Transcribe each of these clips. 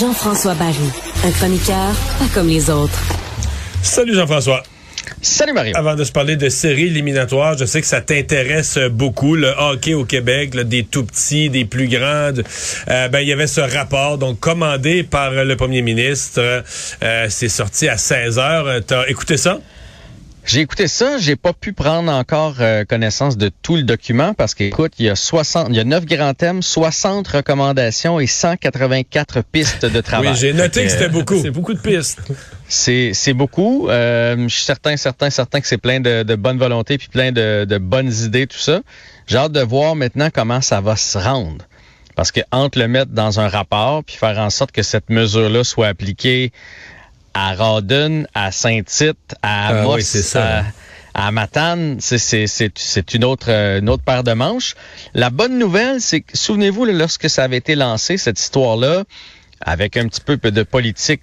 Jean-François Barry, un chroniqueur pas comme les autres. Salut Jean-François. Salut Mario. Avant de se parler de séries éliminatoires, je sais que ça t'intéresse beaucoup, le hockey au Québec, là, des tout petits, des plus grandes. Euh, ben, il y avait ce rapport, donc commandé par le premier ministre. Euh, c'est sorti à 16 heures. T'as écouté ça? J'ai écouté ça, j'ai pas pu prendre encore euh, connaissance de tout le document parce qu'écoute, il y a 60, il y a 9 grands thèmes, 60 recommandations et 184 pistes de travail. Oui, j'ai noté que c'était beaucoup. C'est beaucoup de pistes. C'est c'est beaucoup. Euh, je suis certain, certain, certain que c'est plein de, de bonne volonté puis plein de, de bonnes idées tout ça. J'ai hâte de voir maintenant comment ça va se rendre. Parce que entre le mettre dans un rapport puis faire en sorte que cette mesure-là soit appliquée à Rawdon, à Saint-Tite, à Ah Amos, oui, ça. à, à Matane, c'est- c'est c'est- c'est une autre, euh, une autre paire de manches. La bonne nouvelle, c'est que, souvenez-vous, lorsque ça avait été lancé, cette histoire-là, avec un petit peu de politique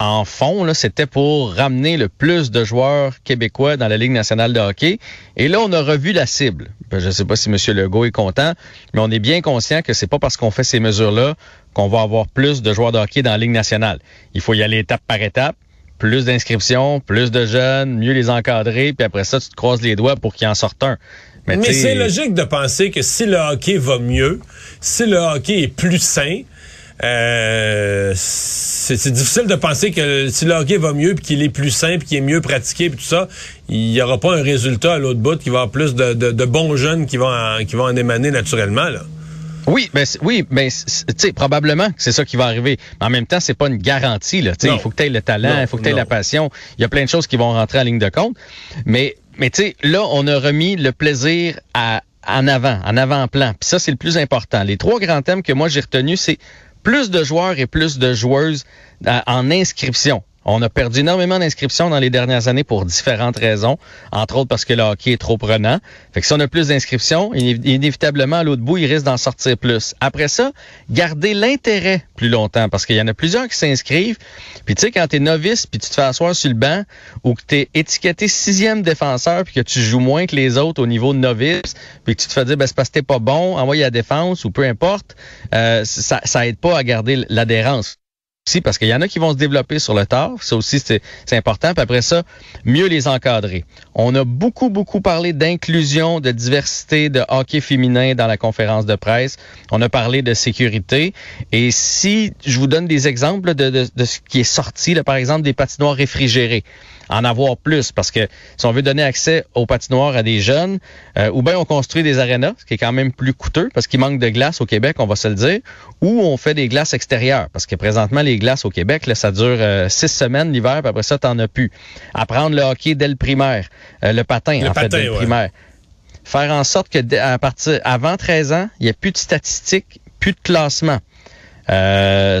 en fond, c'était pour ramener le plus de joueurs québécois dans la Ligue nationale de hockey. Et là, on a revu la cible. Ben, Je ne sais pas si M. Legault est content, mais on est bien conscient que c'est pas parce qu'on fait ces mesures-là qu'on va avoir plus de joueurs de hockey dans la Ligue nationale. Il faut y aller étape par étape. Plus d'inscriptions, plus de jeunes, mieux les encadrer, puis après ça, tu te croises les doigts pour qu'il en sorte un. Mais tu sais, c'est logique de penser que si le hockey va mieux, si le hockey est plus sain, euh, c'est difficile de penser que si le hockey va mieux, puis qu'il est plus puis qu'il est mieux pratiqué, puis tout ça, il n'y aura pas un résultat à l'autre bout qui va avoir plus de, de- de bons jeunes qui vont en, qui vont en émaner naturellement. Là. Oui, ben c'est- oui, ben c'est- tu sais probablement que c'est ça qui va arriver. Mais en même temps, c'est pas une garantie là. Tu sais, Non. il faut que tu aies le talent, il faut que tu aies non. la passion. Il y a plein de choses qui vont rentrer en ligne de compte. Mais mais tu sais, là, on a remis le plaisir à en avant, en avant-plan. Puis ça, c'est le plus important. Les trois grands thèmes que moi j'ai retenus, c'est plus de joueurs et plus de joueuses euh, en inscription. On a perdu énormément d'inscriptions dans les dernières années pour différentes raisons, entre autres parce que le hockey est trop prenant. Fait que si on a plus d'inscriptions, iné- inévitablement, à l'autre bout, il risque d'en sortir plus. Après ça, garder l'intérêt plus longtemps, parce qu'il y en a plusieurs qui s'inscrivent. Puis tu sais, quand t'es novice, puis tu te fais asseoir sur le banc, ou que t'es étiqueté sixième défenseur, puis que tu joues moins que les autres au niveau de novice, puis que tu te fais dire, ben, c'est parce que t'es pas bon, envoie à la défense, ou peu importe, euh, ça, ça aide pas à garder l'adhérence parce qu'il y en a qui vont se développer sur le tard. Ça aussi, c'est c'est important. Puis après ça, mieux les encadrer. On a beaucoup, beaucoup parlé d'inclusion, de diversité, de hockey féminin dans la conférence de presse. On a parlé de sécurité. Et si je vous donne des exemples de, de, de ce qui est sorti, là, par exemple, des patinoires réfrigérées en avoir plus parce que si on veut donner accès aux patinoires à des jeunes, euh, ou bien on construit des arénas, ce qui est quand même plus coûteux parce qu'il manque de glace au Québec, on va se le dire, ou on fait des glaces extérieures parce que présentement les glaces au Québec, là, ça dure euh, six semaines l'hiver, puis après ça t'en as plus. Apprendre le hockey dès le primaire, euh, le patin Le en fait patin, le primaire. Faire en sorte que à partir avant 13 ans, il n'y a plus de statistiques, plus de classement. Euh,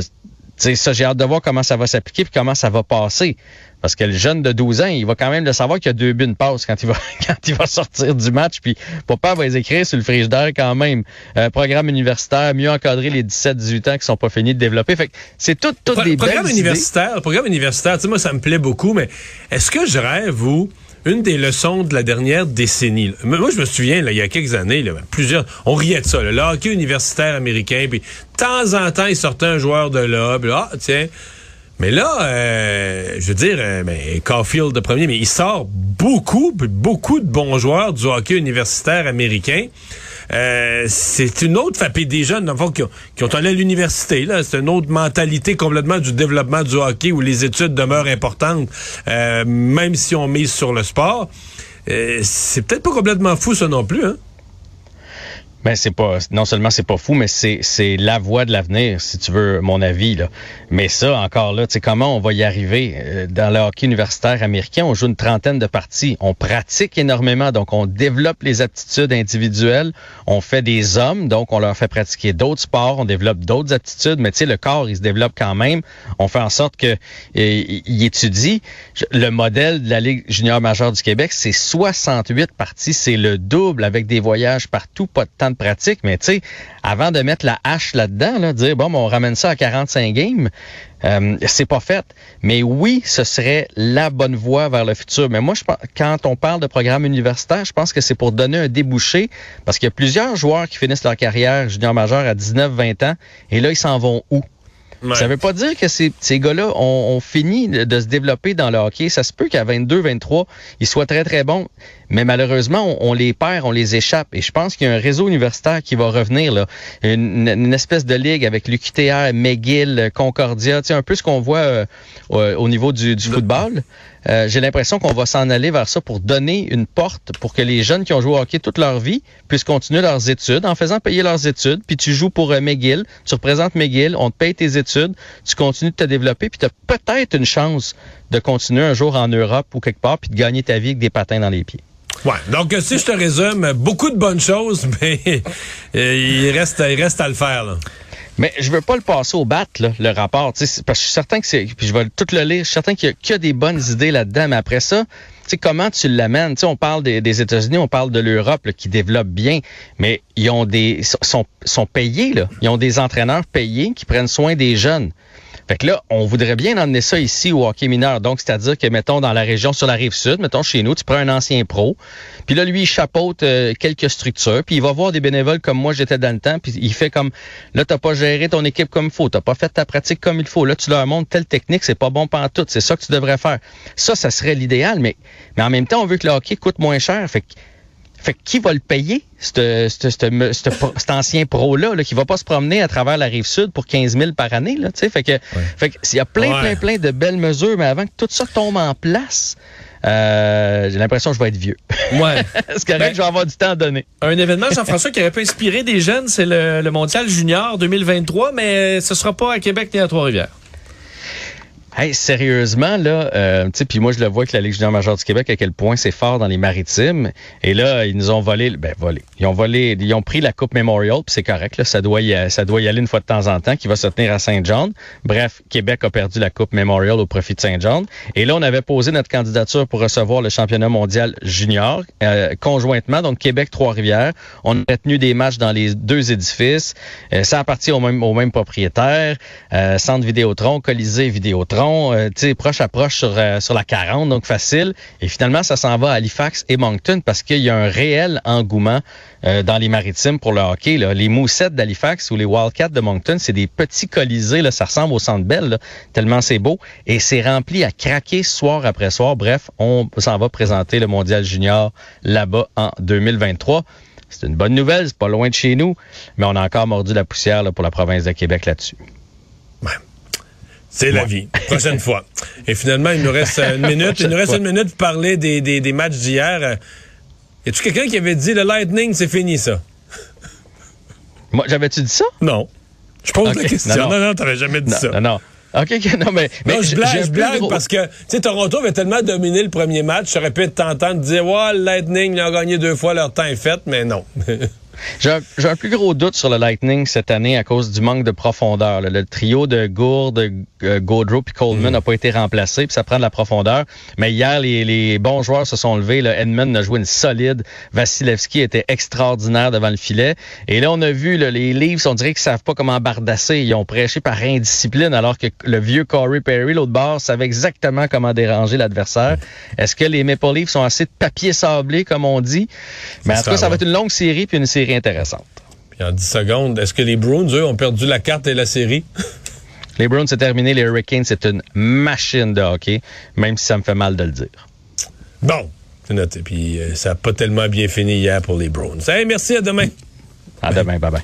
sais, ça, j'ai hâte de voir comment ça va s'appliquer puis comment ça va passer. Parce que le jeune de 12 ans, il va quand même le savoir qu'il y a deux buts de passe quand il va quand il va sortir du match. Puis papa va les écrire sur le frigidaire quand même. Euh, programme universitaire, mieux encadrer les 17-18 ans qui sont pas finis de développer. Fait que c'est tout, toutes Pro- des programme belles idées. universitaire, le programme universitaire, tu sais, moi, ça me plaît beaucoup, mais est-ce que je rêve, vous, une des leçons de la dernière décennie, moi, je me souviens, là, il y a quelques années, là, plusieurs, on riait de ça, le hockey universitaire américain, puis de temps en temps, il sortait un joueur de là, puis ah, tiens. Mais là, euh, je veux dire, euh, ben, Caulfield de premier, mais il sort beaucoup, beaucoup de bons joueurs du hockey universitaire américain. Euh, c'est une autre fait des jeunes dans le fond, qui, ont, qui allé à l'université là. C'est une autre mentalité complètement du développement du hockey où les études demeurent importantes euh, même si on mise sur le sport. Euh, c'est peut-être pas complètement fou ça non plus hein? Ben c'est pas non seulement c'est pas fou, mais c'est c'est la voie de l'avenir, si tu veux mon avis là. Mais ça encore là, tu sais comment on va y arriver? Euh, dans le hockey universitaire américain, on joue une trentaine de parties, on pratique énormément, donc on développe les aptitudes individuelles, on fait des hommes, donc on leur fait pratiquer d'autres sports, on développe d'autres aptitudes, mais tu sais le corps il se développe quand même. On fait en sorte que euh, il étudie. Le modèle de la Ligue junior majeure du Québec, c'est 68 parties, c'est le double avec des voyages partout, pas de temps pratique, mais tu sais, avant de mettre la hache là-dedans, là, dire bon, on ramène ça à 45 games, euh, c'est pas fait. Mais oui, ce serait la bonne voie vers le futur. Mais moi, je, quand on parle de programme universitaire, je pense que c'est pour donner un débouché, parce qu'il y a plusieurs joueurs qui finissent leur carrière junior majeur à 19-20 ans, et là, ils s'en vont où? Ça veut pas dire que ces, ces gars-là ont, fini de se développer dans le hockey. Ça se peut qu'à 22, 23, ils soient très, très bons. Mais malheureusement, on, les perd, on les échappe. Et je pense qu'il y a un réseau universitaire qui va revenir, là. Une, espèce de ligue avec l'UQTR, McGill, Concordia, tu sais, un peu ce qu'on voit euh, au niveau du, football. Euh, j'ai l'impression qu'on va s'en aller vers ça pour donner une porte pour que les jeunes qui ont joué au hockey toute leur vie puissent continuer leurs études en faisant payer leurs études. Puis tu joues pour euh, McGill, tu représentes McGill, on te paye tes études, tu continues de te développer, puis tu as peut-être une chance de continuer un jour en Europe ou quelque part, puis de gagner ta vie avec des patins dans les pieds. Ouais. Donc, si je te résume, beaucoup de bonnes choses, mais euh, il, reste, il reste à le faire. Mais je veux pas le passer au bat, le rapport, parce que je suis certain que c'est, puis je vais tout le lire, je suis certain qu'il y a que des bonnes idées là-dedans, mais après ça, comment tu l'amènes? On parle des, des États-Unis, on parle de l'Europe qui développe bien, mais ils ont des sont, sont payés, là. Ils ont des entraîneurs payés qui prennent soin des jeunes. Fait que là, on voudrait bien emmener ça ici au hockey mineur. Donc, c'est-à-dire que, mettons, dans la région sur la rive sud, mettons chez nous, tu prends un ancien pro, puis là, lui, il chapeaute euh, quelques structures, puis il va voir des bénévoles comme moi, j'étais dans le temps, puis il fait comme, là, t'as pas géré ton équipe comme il faut, t'as pas fait ta pratique comme il faut, là, tu leur montres telle technique, c'est pas bon tout. c'est ça que tu devrais faire. Ça, ça serait l'idéal, mais, mais en même temps, on veut que le hockey coûte moins cher. Fait que fait qui va le payer, cet ancien pro-là, là, qui va pas se promener à travers la rive sud pour 15 000 par année, là, tu sais? Fait que, fait que, il y a plein, plein, plein de belles mesures, mais avant que tout ça tombe en place, euh, j'ai l'impression que je vais être vieux. Ouais. c'est correct, ben, je vais avoir du temps à donner. Un événement, Jean-François, qui aurait pu inspirer des jeunes, c'est le, le Mondial Junior 2023, mais ce sera pas à Québec ni à Trois-Rivières. Hey, sérieusement, là, euh, puis moi, je le vois que la Ligue junior majeure du Québec, à quel point c'est fort dans les maritimes. Et là, ils nous ont volé, ben, volé. Ils ont volé, ils ont pris la Coupe Memorial, puis c'est correct, là, ça doit, y, ça doit y aller une fois de temps en temps, qui va se tenir à Saint-Jean. Bref, Québec a perdu la Coupe Memorial au profit de Saint-Jean. Et là, on avait posé notre candidature pour recevoir le championnat mondial junior, euh, conjointement, donc Québec, Trois-Rivières. On a tenu des matchs dans les deux édifices. Euh, ça appartient au même, au même propriétaire. Euh, Centre Vidéotron, Colisée Vidéotron euh, tu proche à proche sur, euh, la 40, donc facile. Et finalement, ça s'en va à Halifax et Moncton parce qu'il y a un réel engouement euh, dans les maritimes pour le hockey. Les moussettes d'Halifax ou les Wildcats de Moncton, c'est des petits colisés, là, ça ressemble au Centre Bell, tellement c'est beau. Et c'est rempli à craquer soir après soir. Bref, on s'en va présenter le Mondial Junior là-bas en 2023. C'est une bonne nouvelle, c'est pas loin de chez nous, mais on a encore mordu la poussière pour la province de Québec là-dessus. C'est la vie. Prochaine fois. Et finalement, il nous reste une minute. Il nous reste une minute pour parler des, des, des matchs d'hier. Y a-tu quelqu'un qui avait dit le Lightning, c'est fini ça? Moi, j'avais-tu dit ça? Non. Je pose la question. Non, non, non, t'avais jamais dit ça. Non, non. OK, non, mais. mais je blague, je blague parce que, tu sais, Toronto avait tellement dominé le premier match, ça aurait pu être tentant de dire, ouais, le Lightning, ils ont gagné deux fois, leur temps est fait, mais non. J'ai un, plus gros doute sur le Lightning cette année à cause du manque de profondeur. Le, trio de Gourde, euh, Gaudreau et Coleman n'a mm. pas été remplacé, puis ça prend de la profondeur. Mais hier, les, bons joueurs se sont levés. Là. Edmund a joué une solide. Vasilevski était extraordinaire devant le filet. Et là, on a vu les Leafs, on dirait qu'ils savent pas comment bardasser. Ils ont prêché par indiscipline, alors que le vieux Corey Perry, l'autre bord, savait exactement comment déranger l'adversaire. Est-ce que les Maple Leafs sont assez de papier sablé, comme on dit? Mais en tout cas, ça va être une longue série, puis une série intéressante. Puis en 10 secondes, est-ce que les Bruins, eux, ont perdu la carte et la série? les Bruins, c'est terminé. Les Hurricanes, c'est une machine de hockey, même si ça me fait mal de le dire. Bon, c'est noté. Puis euh, ça n'a pas tellement bien fini hier pour les Bruins. Hey, merci, à demain. À demain, bye bye.